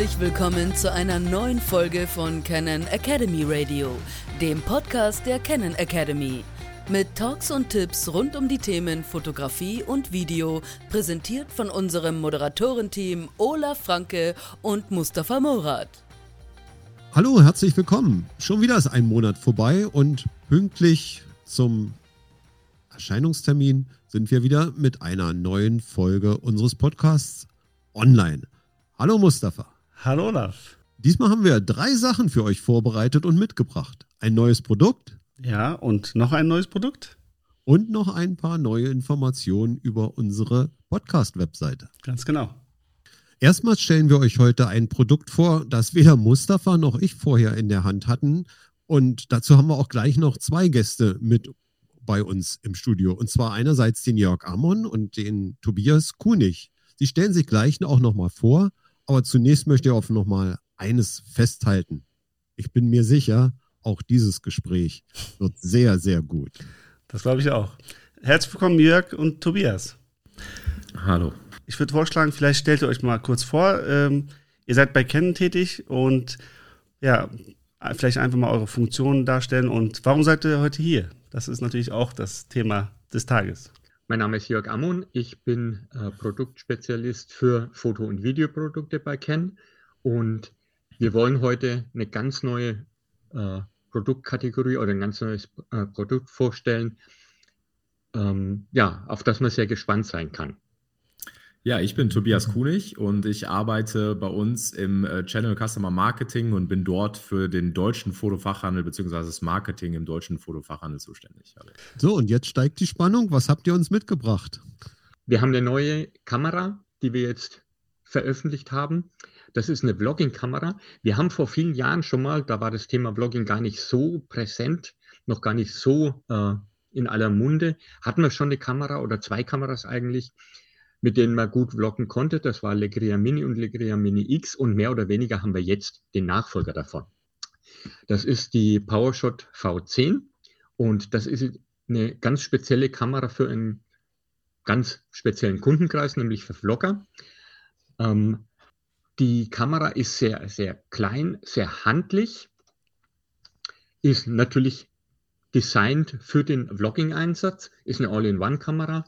Herzlich willkommen zu einer neuen Folge von Canon Academy Radio, dem Podcast der Canon Academy. Mit Talks und Tipps rund um die Themen Fotografie und Video, präsentiert von unserem Moderatorenteam Olaf Franke und Mustafa Morat. Hallo, herzlich willkommen. Schon wieder ist ein Monat vorbei und pünktlich zum Erscheinungstermin sind wir wieder mit einer neuen Folge unseres Podcasts online. Hallo Mustafa. Hallo Olaf. Diesmal haben wir drei Sachen für euch vorbereitet und mitgebracht. Ein neues Produkt. Ja, und noch ein neues Produkt. Und noch ein paar neue Informationen über unsere Podcast-Webseite. Ganz genau. Erstmal stellen wir euch heute ein Produkt vor, das weder Mustafa noch ich vorher in der Hand hatten. Und dazu haben wir auch gleich noch zwei Gäste mit bei uns im Studio. Und zwar einerseits den Jörg Ammon und den Tobias Kunig. Sie stellen sich gleich auch nochmal vor aber zunächst möchte ich auf nochmal eines festhalten. Ich bin mir sicher, auch dieses Gespräch wird sehr, sehr gut. Das glaube ich auch. Herzlich willkommen, Jörg und Tobias. Hallo. Ich würde vorschlagen, vielleicht stellt ihr euch mal kurz vor. Ähm, ihr seid bei Canon tätig und ja, vielleicht einfach mal eure Funktionen darstellen und warum seid ihr heute hier? Das ist natürlich auch das Thema des Tages. Mein Name ist Jörg Ammon. Ich bin äh, Produktspezialist für Foto- und Videoprodukte bei Ken. Und wir wollen heute eine ganz neue äh, Produktkategorie oder ein ganz neues äh, Produkt vorstellen, ähm, ja, auf das man sehr gespannt sein kann. Ja, ich bin Tobias Kunig und ich arbeite bei uns im äh, Channel Customer Marketing und bin dort für den deutschen Fotofachhandel bzw. das Marketing im deutschen Fotofachhandel zuständig. So, und jetzt steigt die Spannung. Was habt ihr uns mitgebracht? Wir haben eine neue Kamera, die wir jetzt veröffentlicht haben. Das ist eine Vlogging-Kamera. Wir haben vor vielen Jahren schon mal, da war das Thema Vlogging gar nicht so präsent, noch gar nicht so äh, in aller Munde, hatten wir schon eine Kamera oder zwei Kameras eigentlich, mit denen man gut vloggen konnte. Das war Legria Mini und Legria Mini X und mehr oder weniger haben wir jetzt den Nachfolger davon. Das ist die PowerShot V10 und das ist eine ganz spezielle Kamera für einen ganz speziellen Kundenkreis, nämlich für Vlogger. Ähm, die Kamera ist sehr, sehr klein, sehr handlich, ist natürlich designt für den Vlogging-Einsatz, ist eine All-in-One-Kamera,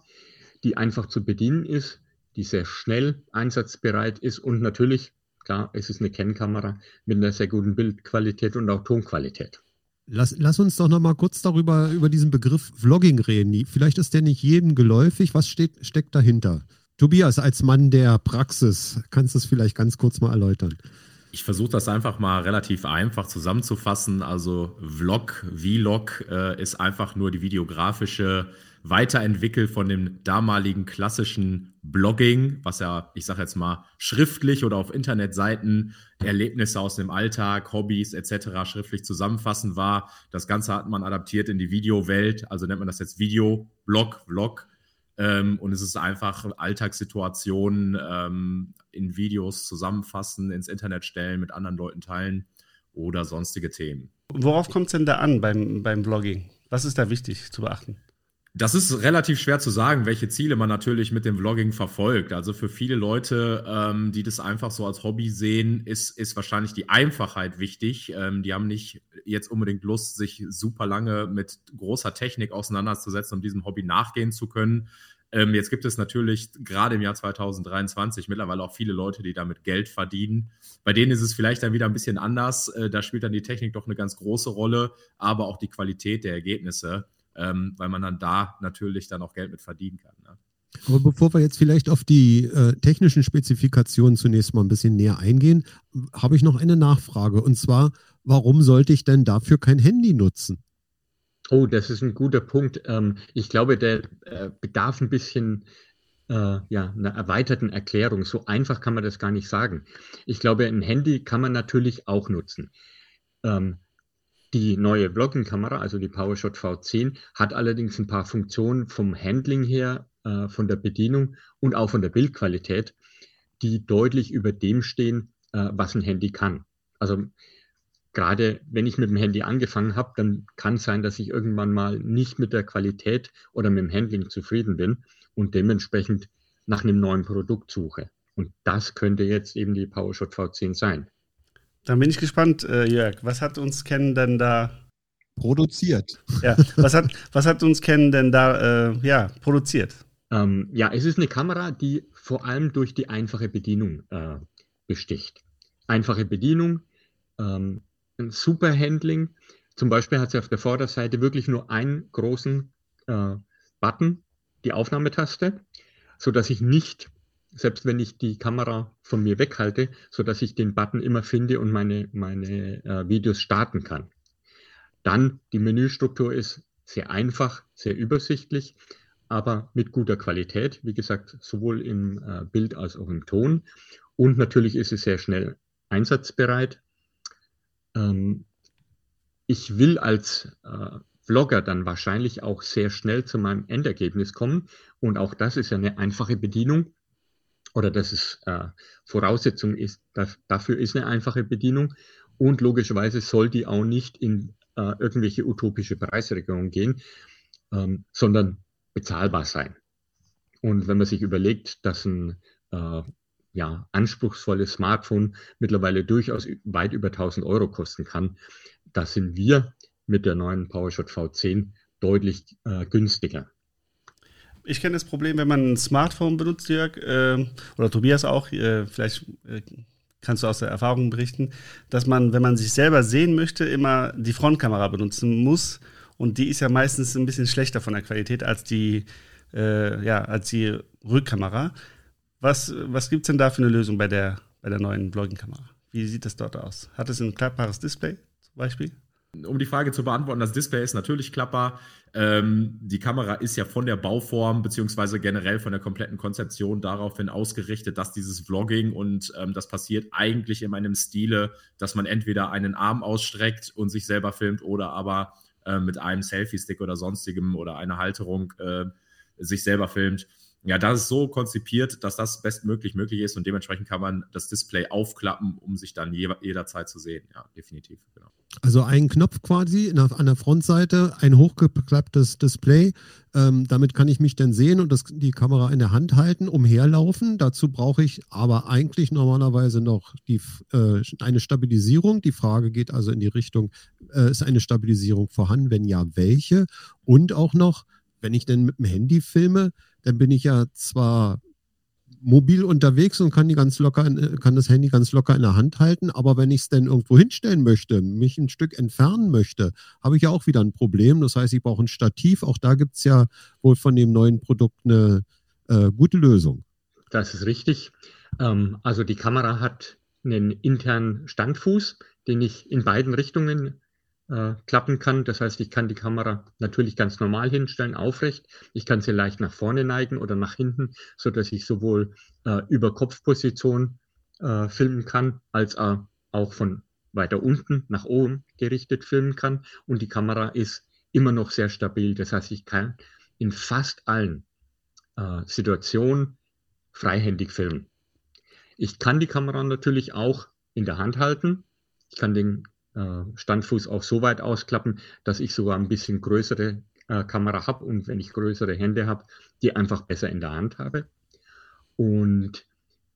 die einfach zu bedienen ist, die sehr schnell einsatzbereit ist und natürlich, klar, es ist eine Kennkamera mit einer sehr guten Bildqualität und auch Tonqualität. Lass, lass uns doch noch mal kurz darüber, über diesen Begriff Vlogging reden. Vielleicht ist der nicht jedem geläufig. Was steht, steckt dahinter? Tobias, als Mann der Praxis, kannst du es vielleicht ganz kurz mal erläutern? Ich versuche das einfach mal relativ einfach zusammenzufassen. Also Vlog, Vlog äh, ist einfach nur die videografische weiterentwickelt von dem damaligen klassischen Blogging, was ja, ich sage jetzt mal, schriftlich oder auf Internetseiten Erlebnisse aus dem Alltag, Hobbys etc. schriftlich zusammenfassen war. Das Ganze hat man adaptiert in die Videowelt, also nennt man das jetzt Video, Blog, Vlog. Ähm, und es ist einfach Alltagssituationen ähm, in Videos zusammenfassen, ins Internet stellen, mit anderen Leuten teilen oder sonstige Themen. Worauf kommt es denn da an beim, beim Blogging? Was ist da wichtig zu beachten? Das ist relativ schwer zu sagen, welche Ziele man natürlich mit dem Vlogging verfolgt. Also für viele Leute, ähm, die das einfach so als Hobby sehen, ist, ist wahrscheinlich die Einfachheit wichtig. Ähm, die haben nicht jetzt unbedingt Lust, sich super lange mit großer Technik auseinanderzusetzen, um diesem Hobby nachgehen zu können. Ähm, jetzt gibt es natürlich gerade im Jahr 2023 mittlerweile auch viele Leute, die damit Geld verdienen. Bei denen ist es vielleicht dann wieder ein bisschen anders. Äh, da spielt dann die Technik doch eine ganz große Rolle, aber auch die Qualität der Ergebnisse ähm, weil man dann da natürlich dann auch Geld mit verdienen kann. Ne? Aber bevor wir jetzt vielleicht auf die äh, technischen Spezifikationen zunächst mal ein bisschen näher eingehen, habe ich noch eine Nachfrage. Und zwar, warum sollte ich denn dafür kein Handy nutzen? Oh, das ist ein guter Punkt. Ähm, ich glaube, der äh, bedarf ein bisschen äh, ja, einer erweiterten Erklärung. So einfach kann man das gar nicht sagen. Ich glaube, ein Handy kann man natürlich auch nutzen. Ähm, die neue Vlogging-Kamera, also die PowerShot V10, hat allerdings ein paar Funktionen vom Handling her, äh, von der Bedienung und auch von der Bildqualität, die deutlich über dem stehen, äh, was ein Handy kann. Also gerade wenn ich mit dem Handy angefangen habe, dann kann es sein, dass ich irgendwann mal nicht mit der Qualität oder mit dem Handling zufrieden bin und dementsprechend nach einem neuen Produkt suche. Und das könnte jetzt eben die PowerShot V10 sein. Dann bin ich gespannt, äh, Jörg. Was hat uns Ken denn da produziert? Ja, was hat, was hat uns Ken denn da äh, ja, produziert? Ähm, ja, es ist eine Kamera, die vor allem durch die einfache Bedienung äh, besticht. Einfache Bedienung, ähm, ein super Handling. Zum Beispiel hat sie auf der Vorderseite wirklich nur einen großen äh, Button, die Aufnahmetaste, sodass ich nicht, selbst wenn ich die Kamera von mir weghalte, sodass ich den Button immer finde und meine, meine äh, Videos starten kann. Dann die Menüstruktur ist sehr einfach, sehr übersichtlich aber mit guter Qualität, wie gesagt, sowohl im äh, Bild als auch im Ton. Und natürlich ist es sehr schnell einsatzbereit. Ähm, ich will als äh, Vlogger dann wahrscheinlich auch sehr schnell zu meinem Endergebnis kommen. Und auch das ist ja eine einfache Bedienung. Oder das ist äh, Voraussetzung ist, dass, dafür ist eine einfache Bedienung. Und logischerweise soll die auch nicht in äh, irgendwelche utopische Preisregungen gehen, ähm, sondern bezahlbar sein. Und wenn man sich überlegt, dass ein äh, ja, anspruchsvolles Smartphone mittlerweile durchaus weit über 1000 Euro kosten kann, da sind wir mit der neuen PowerShot V10 deutlich äh, günstiger. Ich kenne das Problem, wenn man ein Smartphone benutzt, Jörg, äh, oder Tobias auch, äh, vielleicht äh, kannst du aus der Erfahrung berichten, dass man, wenn man sich selber sehen möchte, immer die Frontkamera benutzen muss und die ist ja meistens ein bisschen schlechter von der Qualität als die, äh, ja, als die Rückkamera. Was, was gibt es denn da für eine Lösung bei der, bei der neuen Vlogging-Kamera? Wie sieht das dort aus? Hat es ein klappbares Display zum Beispiel? Um die Frage zu beantworten, das Display ist natürlich klappbar. Ähm, die Kamera ist ja von der Bauform beziehungsweise generell von der kompletten Konzeption daraufhin ausgerichtet, dass dieses Vlogging und ähm, das passiert eigentlich in einem Stile, dass man entweder einen Arm ausstreckt und sich selber filmt oder aber äh, mit einem Selfie-Stick oder sonstigem oder einer Halterung äh, sich selber filmt. Ja, das ist so konzipiert, dass das bestmöglich möglich ist und dementsprechend kann man das Display aufklappen, um sich dann je, jederzeit zu sehen. Ja, definitiv. Genau. Also ein Knopf quasi an der Frontseite, ein hochgeklapptes Display. Ähm, damit kann ich mich dann sehen und das, die Kamera in der Hand halten, umherlaufen. Dazu brauche ich aber eigentlich normalerweise noch die, äh, eine Stabilisierung. Die Frage geht also in die Richtung, äh, ist eine Stabilisierung vorhanden? Wenn ja, welche? Und auch noch, wenn ich denn mit dem Handy filme, dann bin ich ja zwar mobil unterwegs und kann die ganz locker, kann das Handy ganz locker in der Hand halten, aber wenn ich es denn irgendwo hinstellen möchte, mich ein Stück entfernen möchte, habe ich ja auch wieder ein Problem. Das heißt, ich brauche ein Stativ. Auch da gibt es ja wohl von dem neuen Produkt eine äh, gute Lösung. Das ist richtig. Ähm, also die Kamera hat einen internen Standfuß, den ich in beiden Richtungen äh, klappen kann. Das heißt, ich kann die Kamera natürlich ganz normal hinstellen, aufrecht. Ich kann sie leicht nach vorne neigen oder nach hinten, so dass ich sowohl äh, über Kopfposition äh, filmen kann, als auch von weiter unten nach oben gerichtet filmen kann. Und die Kamera ist immer noch sehr stabil. Das heißt, ich kann in fast allen äh, Situationen freihändig filmen. Ich kann die Kamera natürlich auch in der Hand halten. Ich kann den Standfuß auch so weit ausklappen, dass ich sogar ein bisschen größere äh, Kamera habe und wenn ich größere Hände habe, die einfach besser in der Hand habe. Und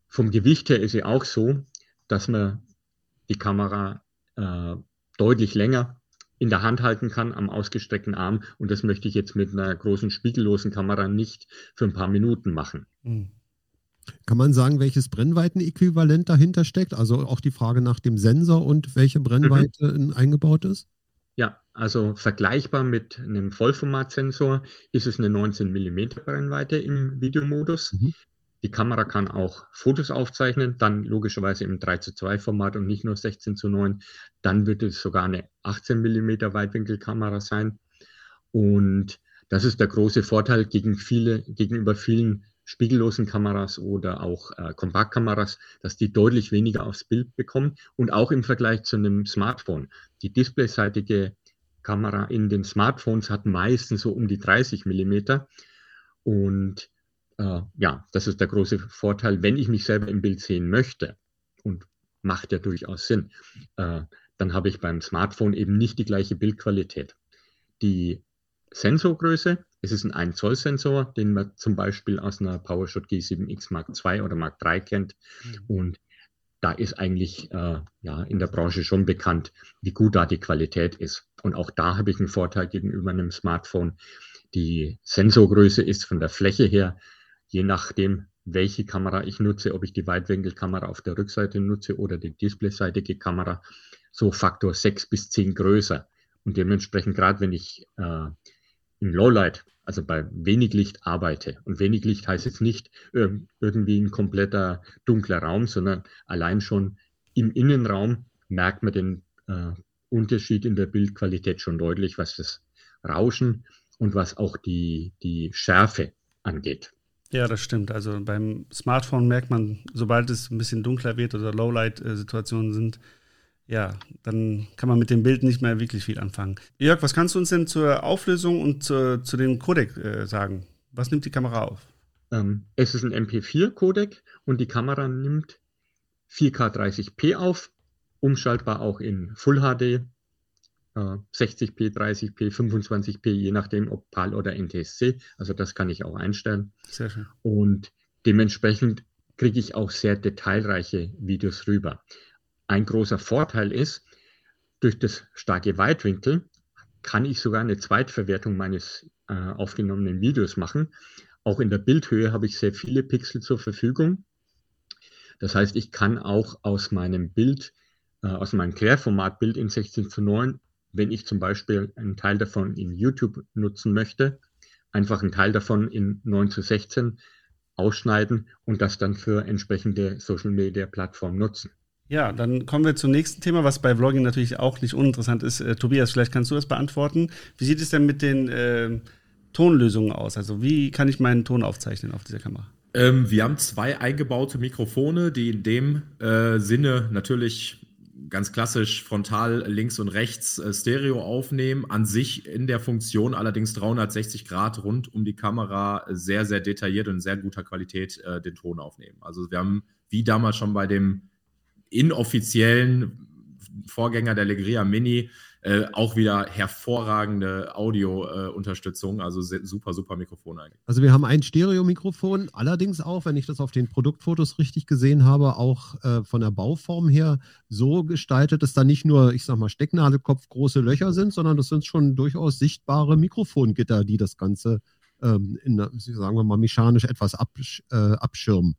vom Gewicht her ist sie auch so, dass man die Kamera äh, deutlich länger in der Hand halten kann am ausgestreckten Arm. Und das möchte ich jetzt mit einer großen spiegellosen Kamera nicht für ein paar Minuten machen. Mhm. Kann man sagen, welches Brennweitenäquivalent dahinter steckt? Also auch die Frage nach dem Sensor und welche Brennweite mhm. eingebaut ist? Ja, also vergleichbar mit einem Vollformatsensor ist es eine 19 mm Brennweite im Videomodus. Mhm. Die Kamera kann auch Fotos aufzeichnen, dann logischerweise im 3 zu 2 Format und nicht nur 16 zu 9. Dann wird es sogar eine 18 mm Weitwinkelkamera sein. Und das ist der große Vorteil gegen viele, gegenüber vielen spiegellosen Kameras oder auch äh, Kompaktkameras, dass die deutlich weniger aufs Bild bekommen und auch im Vergleich zu einem Smartphone. Die displayseitige Kamera in den Smartphones hat meistens so um die 30 Millimeter und äh, ja, das ist der große Vorteil, wenn ich mich selber im Bild sehen möchte und macht ja durchaus Sinn, äh, dann habe ich beim Smartphone eben nicht die gleiche Bildqualität. Die Sensorgröße. Es ist ein 1 Zoll Sensor, den man zum Beispiel aus einer PowerShot G7X Mark II oder Mark III kennt. Mhm. Und da ist eigentlich äh, ja, in der Branche schon bekannt, wie gut da die Qualität ist. Und auch da habe ich einen Vorteil gegenüber einem Smartphone. Die Sensorgröße ist von der Fläche her, je nachdem, welche Kamera ich nutze, ob ich die Weitwinkelkamera auf der Rückseite nutze oder die displayseitige Kamera, so Faktor 6 bis 10 größer. Und dementsprechend, gerade wenn ich äh, im Lowlight, also bei wenig Licht arbeite, und wenig Licht heißt jetzt nicht äh, irgendwie ein kompletter dunkler Raum, sondern allein schon im Innenraum merkt man den äh, Unterschied in der Bildqualität schon deutlich, was das Rauschen und was auch die, die Schärfe angeht. Ja, das stimmt. Also beim Smartphone merkt man, sobald es ein bisschen dunkler wird oder Lowlight-Situationen sind, ja, dann kann man mit dem Bild nicht mehr wirklich viel anfangen. Jörg, was kannst du uns denn zur Auflösung und zu, zu dem Codec äh, sagen? Was nimmt die Kamera auf? Ähm, es ist ein MP4-Codec und die Kamera nimmt 4K 30p auf, umschaltbar auch in Full HD, 60p, 30p, 25p, je nachdem, ob PAL oder NTSC. Also das kann ich auch einstellen. Sehr schön. Und dementsprechend kriege ich auch sehr detailreiche Videos rüber. Ein großer Vorteil ist, durch das starke Weitwinkel kann ich sogar eine Zweitverwertung meines äh, aufgenommenen Videos machen. Auch in der Bildhöhe habe ich sehr viele Pixel zur Verfügung. Das heißt, ich kann auch aus meinem Bild, äh, aus meinem Querformatbild in 16 zu 9 wenn ich zum Beispiel einen Teil davon in YouTube nutzen möchte, einfach einen Teil davon in 9 zu 16 ausschneiden und das dann für entsprechende Social Media Plattformen nutzen. Ja, dann kommen wir zum nächsten Thema, was bei Vlogging natürlich auch nicht uninteressant ist. Äh, Tobias, vielleicht kannst du das beantworten. Wie sieht es denn mit den äh, Tonlösungen aus? Also wie kann ich meinen Ton aufzeichnen auf dieser Kamera? Ähm, wir haben zwei eingebaute Mikrofone, die in dem äh, Sinne natürlich ganz klassisch frontal links und rechts äh, Stereo aufnehmen. An sich in der Funktion allerdings 360 Grad rund um die Kamera sehr, sehr detailliert und in sehr guter Qualität äh, den Ton aufnehmen. Also wir haben wie damals schon bei dem inoffiziellen Vorgänger der Legria Mini äh, auch wieder hervorragende Audio-Unterstützung, äh, also super, super Mikrofon eigentlich. Also wir haben ein Stereo-Mikrofon, allerdings auch, wenn ich das auf den Produktfotos richtig gesehen habe, auch äh, von der Bauform her so gestaltet, dass da nicht nur, ich sag mal, Stecknadelkopf große Löcher sind, sondern das sind schon durchaus sichtbare Mikrofongitter, die das Ganze ähm, in, sagen wir mal, mechanisch etwas absch äh, abschirmen.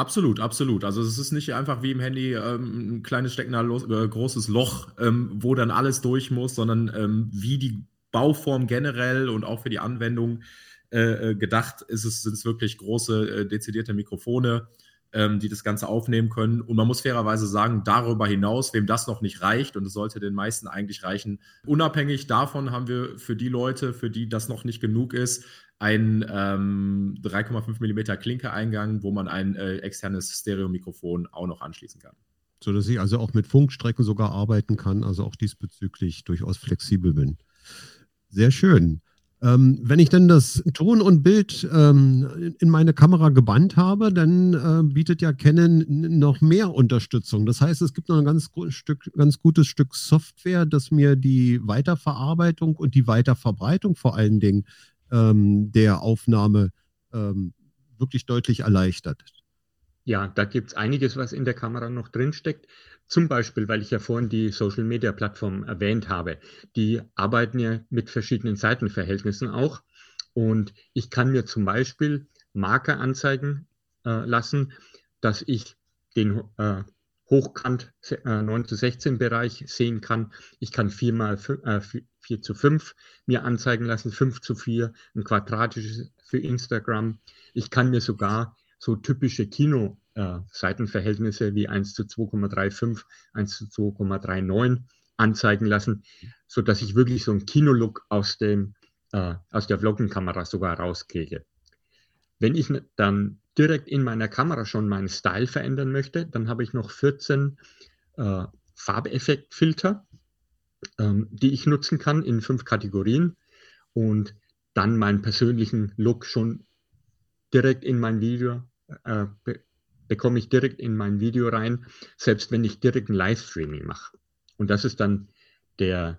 Absolut, absolut. Also es ist nicht einfach wie im Handy ähm, ein kleines steckender äh, großes Loch, ähm, wo dann alles durch muss, sondern ähm, wie die Bauform generell und auch für die Anwendung äh, äh gedacht ist es, sind es wirklich große, äh, dezidierte Mikrofone, ähm, die das Ganze aufnehmen können. Und man muss fairerweise sagen, darüber hinaus, wem das noch nicht reicht, und es sollte den meisten eigentlich reichen, unabhängig davon haben wir für die Leute, für die das noch nicht genug ist, ein ähm, 3,5 mm Klinke-Eingang, wo man ein äh, externes Stereo-Mikrofon auch noch anschließen kann. So dass ich also auch mit Funkstrecken sogar arbeiten kann, also auch diesbezüglich durchaus flexibel bin. Sehr schön. Ähm, wenn ich dann das Ton und Bild ähm, in meine Kamera gebannt habe, dann äh, bietet ja Canon noch mehr Unterstützung. Das heißt, es gibt noch ein ganz, Stück, ganz gutes Stück Software, das mir die Weiterverarbeitung und die Weiterverbreitung vor allen Dingen ähm, der Aufnahme ähm, wirklich deutlich erleichtert. Ja, da gibt es einiges, was in der Kamera noch drinsteckt. Zum Beispiel, weil ich ja vorhin die Social Media Plattform erwähnt habe. Die arbeiten ja mit verschiedenen Seitenverhältnissen auch. Und ich kann mir zum Beispiel Marker anzeigen äh, lassen, dass ich den äh, hochkant äh, 9 zu 16 Bereich sehen kann. Ich kann 4 mal 4, äh, 4 zu 5 mir anzeigen lassen, 5 zu 4, ein quadratisches für Instagram. Ich kann mir sogar so typische Kino-Seitenverhältnisse äh, wie 1 zu 2,35, 1 zu 2,39 anzeigen lassen, sodass ich wirklich so einen Kinolook aus, äh, aus der Vloggenkamera sogar rauskriege. Wenn ich dann direkt in meiner Kamera schon meinen Style verändern möchte, dann habe ich noch 14 äh, Farbeffektfilter, ähm, die ich nutzen kann in fünf Kategorien und dann meinen persönlichen Look schon direkt in mein Video, äh, be bekomme ich direkt in mein Video rein, selbst wenn ich direkt ein Livestreaming mache. Und das ist dann der,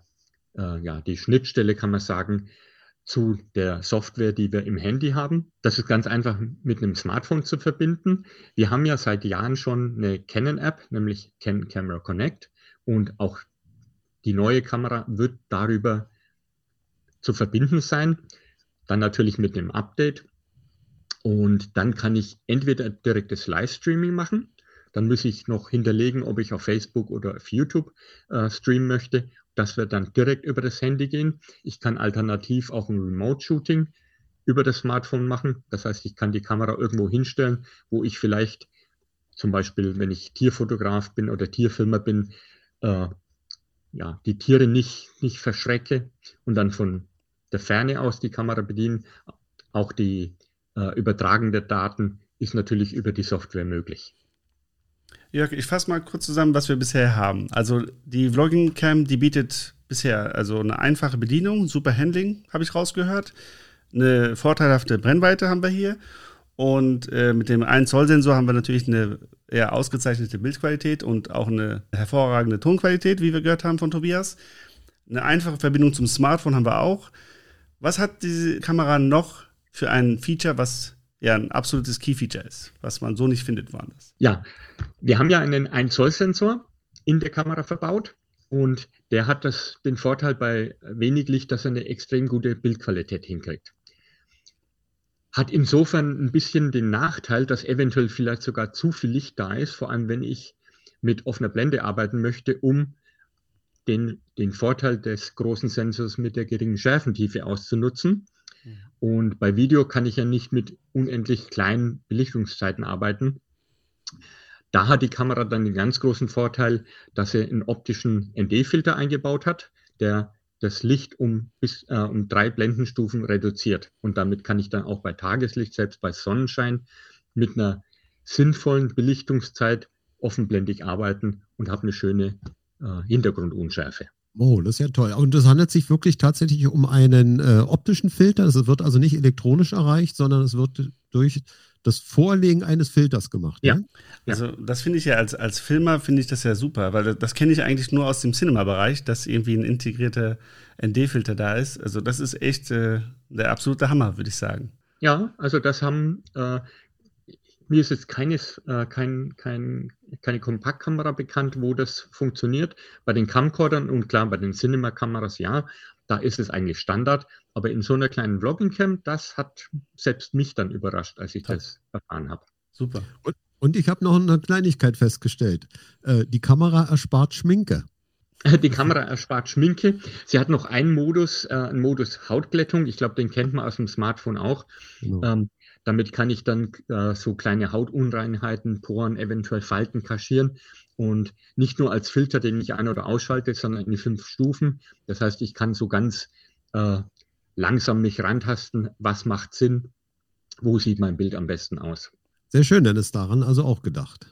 äh, ja, die Schnittstelle, kann man sagen, zu der Software, die wir im Handy haben. Das ist ganz einfach mit einem Smartphone zu verbinden. Wir haben ja seit Jahren schon eine Canon-App, nämlich Canon Camera Connect. Und auch die neue Kamera wird darüber zu verbinden sein. Dann natürlich mit einem Update. Und dann kann ich entweder direktes Livestreaming machen. Dann muss ich noch hinterlegen, ob ich auf Facebook oder auf YouTube äh, streamen möchte. Das wird dann direkt über das Handy gehen. Ich kann alternativ auch ein Remote-Shooting über das Smartphone machen. Das heißt, ich kann die Kamera irgendwo hinstellen, wo ich vielleicht zum Beispiel, wenn ich Tierfotograf bin oder Tierfilmer bin, äh, ja, die Tiere nicht, nicht verschrecke und dann von der Ferne aus die Kamera bedienen. Auch die äh, Übertragen der Daten ist natürlich über die Software möglich. Jörg, ich fasse mal kurz zusammen, was wir bisher haben. Also die Vlogging Cam, die bietet bisher also eine einfache Bedienung, super Handling, habe ich rausgehört. Eine vorteilhafte Brennweite haben wir hier. Und äh, mit dem 1 Zoll Sensor haben wir natürlich eine eher ausgezeichnete Bildqualität und auch eine hervorragende Tonqualität, wie wir gehört haben von Tobias. Eine einfache Verbindung zum Smartphone haben wir auch. Was hat diese Kamera noch für ein Feature, was ja ein absolutes Key-Feature ist, was man so nicht findet woanders. Ja, wir haben ja einen 1-Zoll-Sensor in der Kamera verbaut und der hat das, den Vorteil bei wenig Licht, dass er eine extrem gute Bildqualität hinkriegt. Hat insofern ein bisschen den Nachteil, dass eventuell vielleicht sogar zu viel Licht da ist, vor allem wenn ich mit offener Blende arbeiten möchte, um den, den Vorteil des großen Sensors mit der geringen Schärfentiefe auszunutzen. Und bei Video kann ich ja nicht mit unendlich kleinen Belichtungszeiten arbeiten. Da hat die Kamera dann den ganz großen Vorteil, dass sie einen optischen ND-Filter eingebaut hat, der das Licht um bis äh, um drei Blendenstufen reduziert. Und damit kann ich dann auch bei Tageslicht, selbst bei Sonnenschein, mit einer sinnvollen Belichtungszeit offenblendig arbeiten und habe eine schöne äh, Hintergrundunschärfe. Oh, das ist ja toll. Und es handelt sich wirklich tatsächlich um einen äh, optischen Filter. Es wird also nicht elektronisch erreicht, sondern es wird durch das Vorlegen eines Filters gemacht. Ja. Ne? Also das finde ich ja als, als Filmer finde ich das ja super, weil das, das kenne ich eigentlich nur aus dem Cinema-Bereich, dass irgendwie ein integrierter ND-Filter da ist. Also das ist echt äh, der absolute Hammer, würde ich sagen. Ja, also das haben äh, mir ist jetzt keines, äh, kein, kein, keine Kompaktkamera bekannt, wo das funktioniert. Bei den Camcordern und klar, bei den Cinema-Kameras ja, da ist es eigentlich Standard. Aber in so einer kleinen Vlogging-Cam, das hat selbst mich dann überrascht, als ich Top. das erfahren habe. Super. Und, und ich habe noch eine Kleinigkeit festgestellt. Äh, die Kamera erspart Schminke. Die Kamera erspart Schminke. Sie hat noch einen Modus, äh, einen Modus Hautglättung. Ich glaube, den kennt man aus dem Smartphone auch. Genau. Ähm, damit kann ich dann äh, so kleine Hautunreinheiten, Poren, eventuell Falten kaschieren und nicht nur als Filter, den ich ein- oder ausschalte, sondern in fünf Stufen. Das heißt, ich kann so ganz äh, langsam mich rantasten, was macht Sinn, wo sieht mein Bild am besten aus. Sehr schön, dann ist daran also auch gedacht.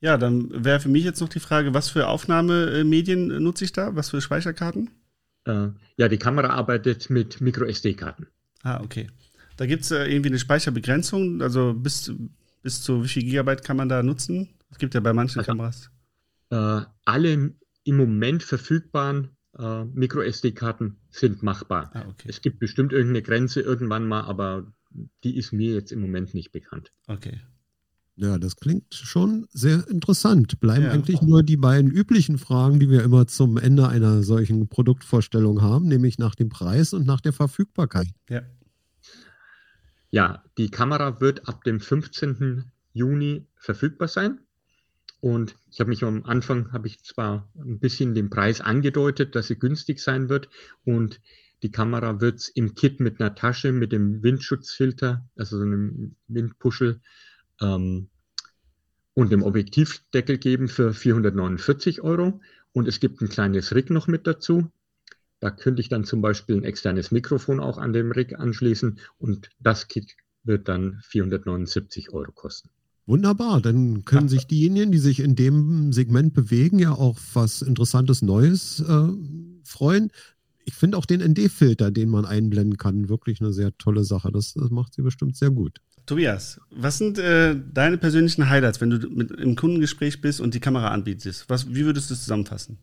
Ja, dann wäre für mich jetzt noch die Frage, was für Aufnahmemedien nutze ich da? Was für Speicherkarten? Äh, ja, die Kamera arbeitet mit Micro-SD-Karten. Ah, okay. Da gibt es äh, irgendwie eine Speicherbegrenzung, also bis, bis zu wie viel Gigabyte kann man da nutzen? Es gibt ja bei manchen also, Kameras. Äh, alle im Moment verfügbaren äh, Micro-SD-Karten sind machbar. Ah, okay. Es gibt bestimmt irgendeine Grenze irgendwann mal, aber die ist mir jetzt im Moment nicht bekannt. Okay. Ja, das klingt schon sehr interessant. Bleiben ja. eigentlich nur die beiden üblichen Fragen, die wir immer zum Ende einer solchen Produktvorstellung haben, nämlich nach dem Preis und nach der Verfügbarkeit. Ja. Ja, die Kamera wird ab dem 15. Juni verfügbar sein. Und ich habe mich am Anfang, habe ich zwar ein bisschen den Preis angedeutet, dass sie günstig sein wird. Und die Kamera wird es im Kit mit einer Tasche, mit dem Windschutzfilter, also so einem Windpuschel ähm, und dem Objektivdeckel geben für 449 Euro. Und es gibt ein kleines Rig noch mit dazu. Da könnte ich dann zum Beispiel ein externes Mikrofon auch an dem Rig anschließen und das Kit wird dann 479 Euro kosten. Wunderbar, dann können sich diejenigen, die sich in dem Segment bewegen, ja auch was Interessantes Neues äh, freuen. Ich finde auch den ND-Filter, den man einblenden kann, wirklich eine sehr tolle Sache. Das, das macht sie bestimmt sehr gut. Tobias, was sind äh, deine persönlichen Highlights, wenn du mit, im Kundengespräch bist und die Kamera anbietest? Was, wie würdest du es zusammenfassen?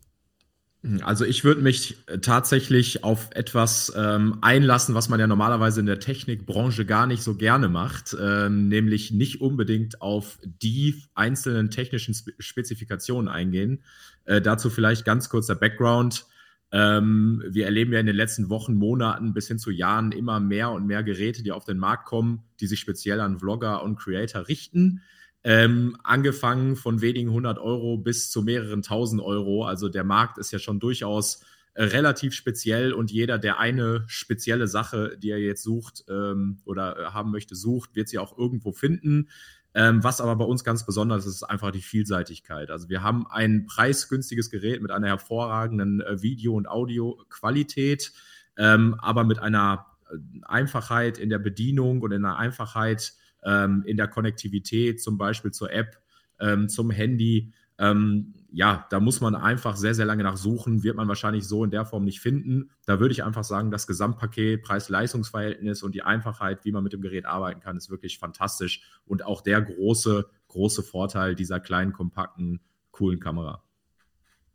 Also ich würde mich äh, tatsächlich auf etwas ähm, einlassen, was man ja normalerweise in der Technikbranche gar nicht so gerne macht, ähm, nämlich nicht unbedingt auf die einzelnen technischen Spe Spezifikationen eingehen. Äh, dazu vielleicht ganz kurz der Background. Ähm, wir erleben ja in den letzten Wochen, Monaten bis hin zu Jahren immer mehr und mehr Geräte, die auf den Markt kommen, die sich speziell an Vlogger und Creator richten. Ähm, angefangen von wenigen hundert Euro bis zu mehreren tausend Euro. Also der Markt ist ja schon durchaus äh, relativ speziell und jeder, der eine spezielle Sache, die er jetzt sucht ähm, oder äh, haben möchte, sucht, wird sie auch irgendwo finden. Ähm, was aber bei uns ganz besonders ist, ist einfach die Vielseitigkeit. Also wir haben ein preisgünstiges Gerät mit einer hervorragenden äh, Video- und Audioqualität, ähm, aber mit einer äh, Einfachheit in der Bedienung und in einer Einfachheit ähm, in der Konnektivität, zum Beispiel zur App, ähm, zum Handy. Ähm, ja, da muss man einfach sehr, sehr lange nach suchen, wird man wahrscheinlich so in der Form nicht finden. Da würde ich einfach sagen, das Gesamtpaket, Preis-Leistungs-Verhältnis und die Einfachheit, wie man mit dem Gerät arbeiten kann, ist wirklich fantastisch und auch der große, große Vorteil dieser kleinen, kompakten, coolen Kamera.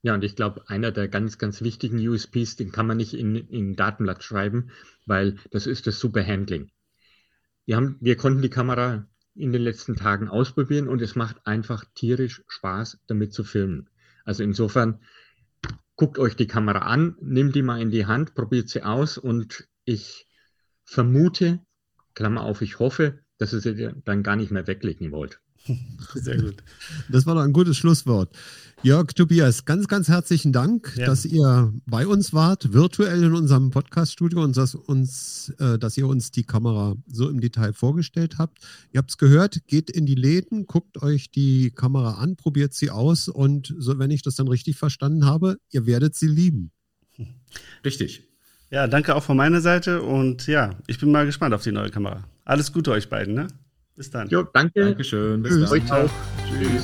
Ja, und ich glaube, einer der ganz, ganz wichtigen USPs, den kann man nicht in, in Datenblatt schreiben, weil das ist das super Handling. Wir, haben, wir konnten die Kamera in den letzten Tagen ausprobieren und es macht einfach tierisch Spaß, damit zu filmen. Also insofern, guckt euch die Kamera an, nehmt die mal in die Hand, probiert sie aus und ich vermute, Klammer auf, ich hoffe, dass ihr sie dann gar nicht mehr weglegen wollt. Sehr gut. Das war doch ein gutes Schlusswort. Jörg, Tobias, ganz, ganz herzlichen Dank, ja. dass ihr bei uns wart, virtuell in unserem Podcast-Studio und dass, uns, äh, dass ihr uns die Kamera so im Detail vorgestellt habt. Ihr habt es gehört, geht in die Läden, guckt euch die Kamera an, probiert sie aus und so, wenn ich das dann richtig verstanden habe, ihr werdet sie lieben. Richtig. Ja, danke auch von meiner Seite und ja, ich bin mal gespannt auf die neue Kamera. Alles Gute euch beiden, ne? Bis dann. Jo, danke. Dankeschön. Bis Tschüss. dann. Euch auch. Tschüss.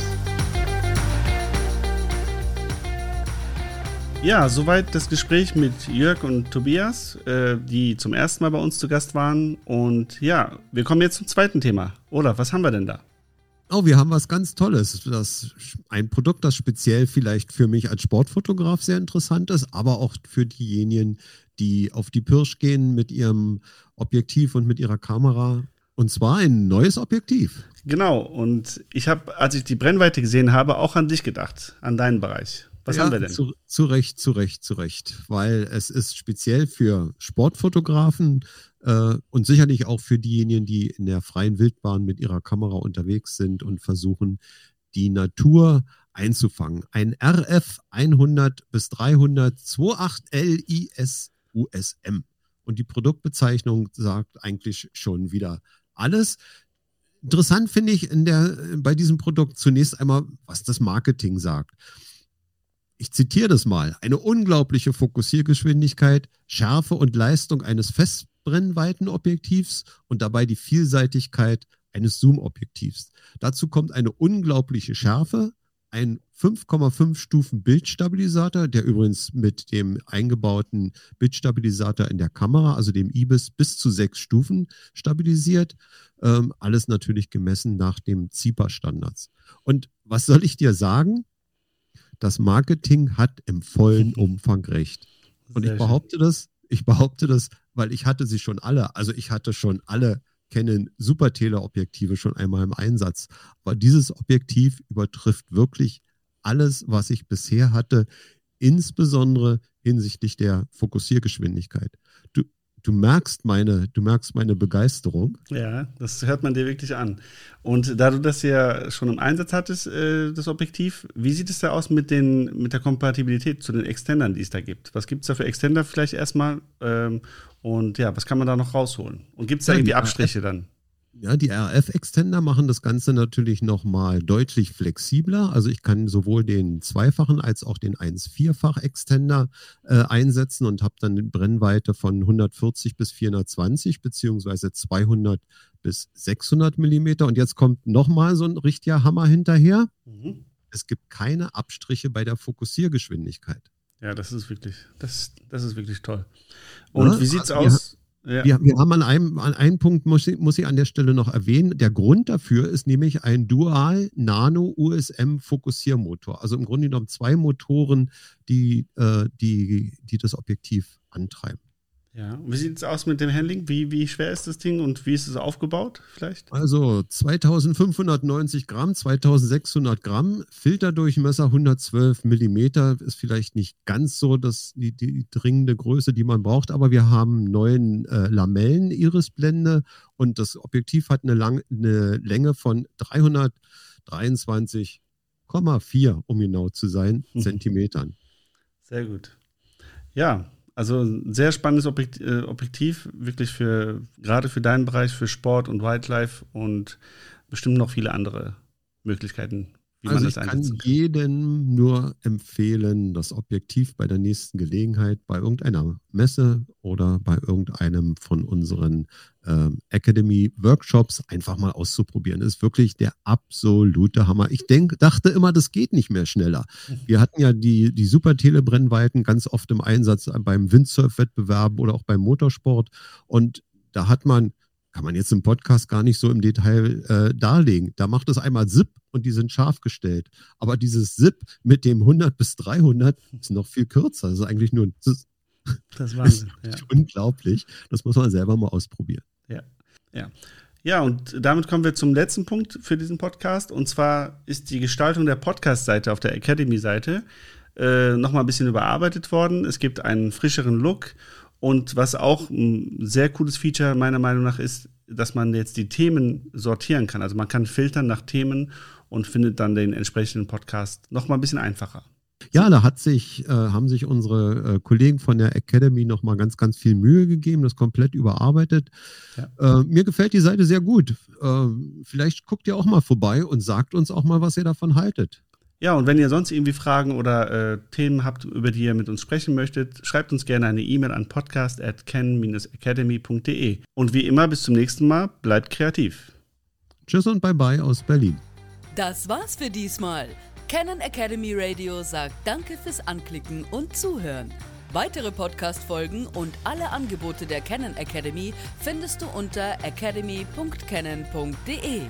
Ja, soweit das Gespräch mit Jörg und Tobias, äh, die zum ersten Mal bei uns zu Gast waren. Und ja, wir kommen jetzt zum zweiten Thema. Oder was haben wir denn da? Oh, wir haben was ganz Tolles. Das, ein Produkt, das speziell vielleicht für mich als Sportfotograf sehr interessant ist, aber auch für diejenigen, die auf die Pirsch gehen mit ihrem Objektiv und mit ihrer Kamera. Und zwar ein neues Objektiv. Genau. Und ich habe, als ich die Brennweite gesehen habe, auch an dich gedacht, an deinen Bereich. Was ja, haben wir denn? Zu, zu Recht, zu Recht, zu Recht. Weil es ist speziell für Sportfotografen äh, und sicherlich auch für diejenigen, die in der freien Wildbahn mit ihrer Kamera unterwegs sind und versuchen, die Natur einzufangen. Ein RF 100 bis 300 28 LIS USM. Und die Produktbezeichnung sagt eigentlich schon wieder alles. Interessant finde ich in der, bei diesem Produkt zunächst einmal, was das Marketing sagt ich zitiere das mal, eine unglaubliche Fokussiergeschwindigkeit, Schärfe und Leistung eines Festbrennweitenobjektivs und dabei die Vielseitigkeit eines Zoom-Objektivs. Dazu kommt eine unglaubliche Schärfe, ein 5,5 Stufen Bildstabilisator, der übrigens mit dem eingebauten Bildstabilisator in der Kamera, also dem IBIS, bis zu sechs Stufen stabilisiert. Ähm, alles natürlich gemessen nach dem ZIPA-Standards. Und was soll ich dir sagen? das Marketing hat im vollen Umfang recht. Und Sehr ich behaupte schön. das, ich behaupte das, weil ich hatte sie schon alle. Also ich hatte schon alle Canon Super Teleobjektive schon einmal im Einsatz. Aber dieses Objektiv übertrifft wirklich alles, was ich bisher hatte, insbesondere hinsichtlich der Fokussiergeschwindigkeit. Du, du merkst meine, du merkst meine Begeisterung. Ja, das hört man dir wirklich an. Und da du das ja schon im Einsatz hattest, äh, das Objektiv, wie sieht es da aus mit, den, mit der Kompatibilität zu den Extendern, die es da gibt? Was gibt es da für Extender vielleicht erstmal? Ähm, und ja, was kann man da noch rausholen? Und gibt es da ja, irgendwie Abstriche dann? Ja, die RF-Extender machen das Ganze natürlich nochmal deutlich flexibler. Also ich kann sowohl den zweifachen als auch den 1,4-fach-Extender äh, einsetzen und habe dann eine Brennweite von 140 bis 420 beziehungsweise 200 bis 600 Millimeter. Und jetzt kommt nochmal so ein richtiger Hammer hinterher. Mhm. Es gibt keine Abstriche bei der Fokussiergeschwindigkeit. Ja, das ist wirklich, das, das ist wirklich toll. Und ja, wie sieht's also aus? Ja. Wir, wir, haben an einem, an einem Punkt, muss ich, muss ich an der Stelle noch erwähnen, der Grund dafür ist nämlich ein Dual Nano USM Fokussiermotor. Also im Grunde genommen zwei Motoren, die, äh, die, die das Objektiv antreiben. Ja, wie sieht es aus mit dem Handling? Wie, wie schwer ist das Ding und wie ist es aufgebaut vielleicht? Also 2590 Gramm, 2600 Gramm, Filterdurchmesser 112 Millimeter, ist vielleicht nicht ganz so das, die, die dringende Größe, die man braucht, aber wir haben neun äh, Lamellen Irisblende und das Objektiv hat eine, lang, eine Länge von 323,4, um genau zu sein, Zentimetern. Sehr gut. Ja, also ein sehr spannendes äh, Objektiv, wirklich für, gerade für deinen Bereich, für Sport und Wildlife und bestimmt noch viele andere Möglichkeiten, wie also man das einsetzen kann. Ich kann jedem nur empfehlen, das Objektiv bei der nächsten Gelegenheit bei irgendeiner Messe oder bei irgendeinem von unseren Academy Workshops einfach mal auszuprobieren. Das ist wirklich der absolute Hammer. Ich denk, dachte immer, das geht nicht mehr schneller. Wir hatten ja die, die super Telebrennweiten ganz oft im Einsatz beim Windsurf-Wettbewerben oder auch beim Motorsport. Und da hat man kann man jetzt im Podcast gar nicht so im Detail äh, darlegen. Da macht es einmal ZIP und die sind scharf gestellt. Aber dieses ZIP mit dem 100 bis 300 ist noch viel kürzer. Das ist eigentlich nur ein. Das war ja. unglaublich. Das muss man selber mal ausprobieren. Ja, ja. Ja, und damit kommen wir zum letzten Punkt für diesen Podcast. Und zwar ist die Gestaltung der Podcast-Seite auf der Academy-Seite äh, nochmal ein bisschen überarbeitet worden. Es gibt einen frischeren Look und was auch ein sehr cooles Feature meiner Meinung nach ist, dass man jetzt die Themen sortieren kann. Also man kann filtern nach Themen und findet dann den entsprechenden Podcast noch mal ein bisschen einfacher. Ja, da hat sich, äh, haben sich unsere äh, Kollegen von der Academy noch mal ganz, ganz viel Mühe gegeben, das komplett überarbeitet. Ja. Äh, mir gefällt die Seite sehr gut. Äh, vielleicht guckt ihr auch mal vorbei und sagt uns auch mal, was ihr davon haltet. Ja, und wenn ihr sonst irgendwie Fragen oder äh, Themen habt, über die ihr mit uns sprechen möchtet, schreibt uns gerne eine E-Mail an podcast.ken-academy.de. Und wie immer, bis zum nächsten Mal, bleibt kreativ. Tschüss und bye bye aus Berlin. Das war's für diesmal. Canon Academy Radio sagt Danke fürs Anklicken und Zuhören. Weitere Podcast-Folgen und alle Angebote der Canon Academy findest du unter academy.canon.de.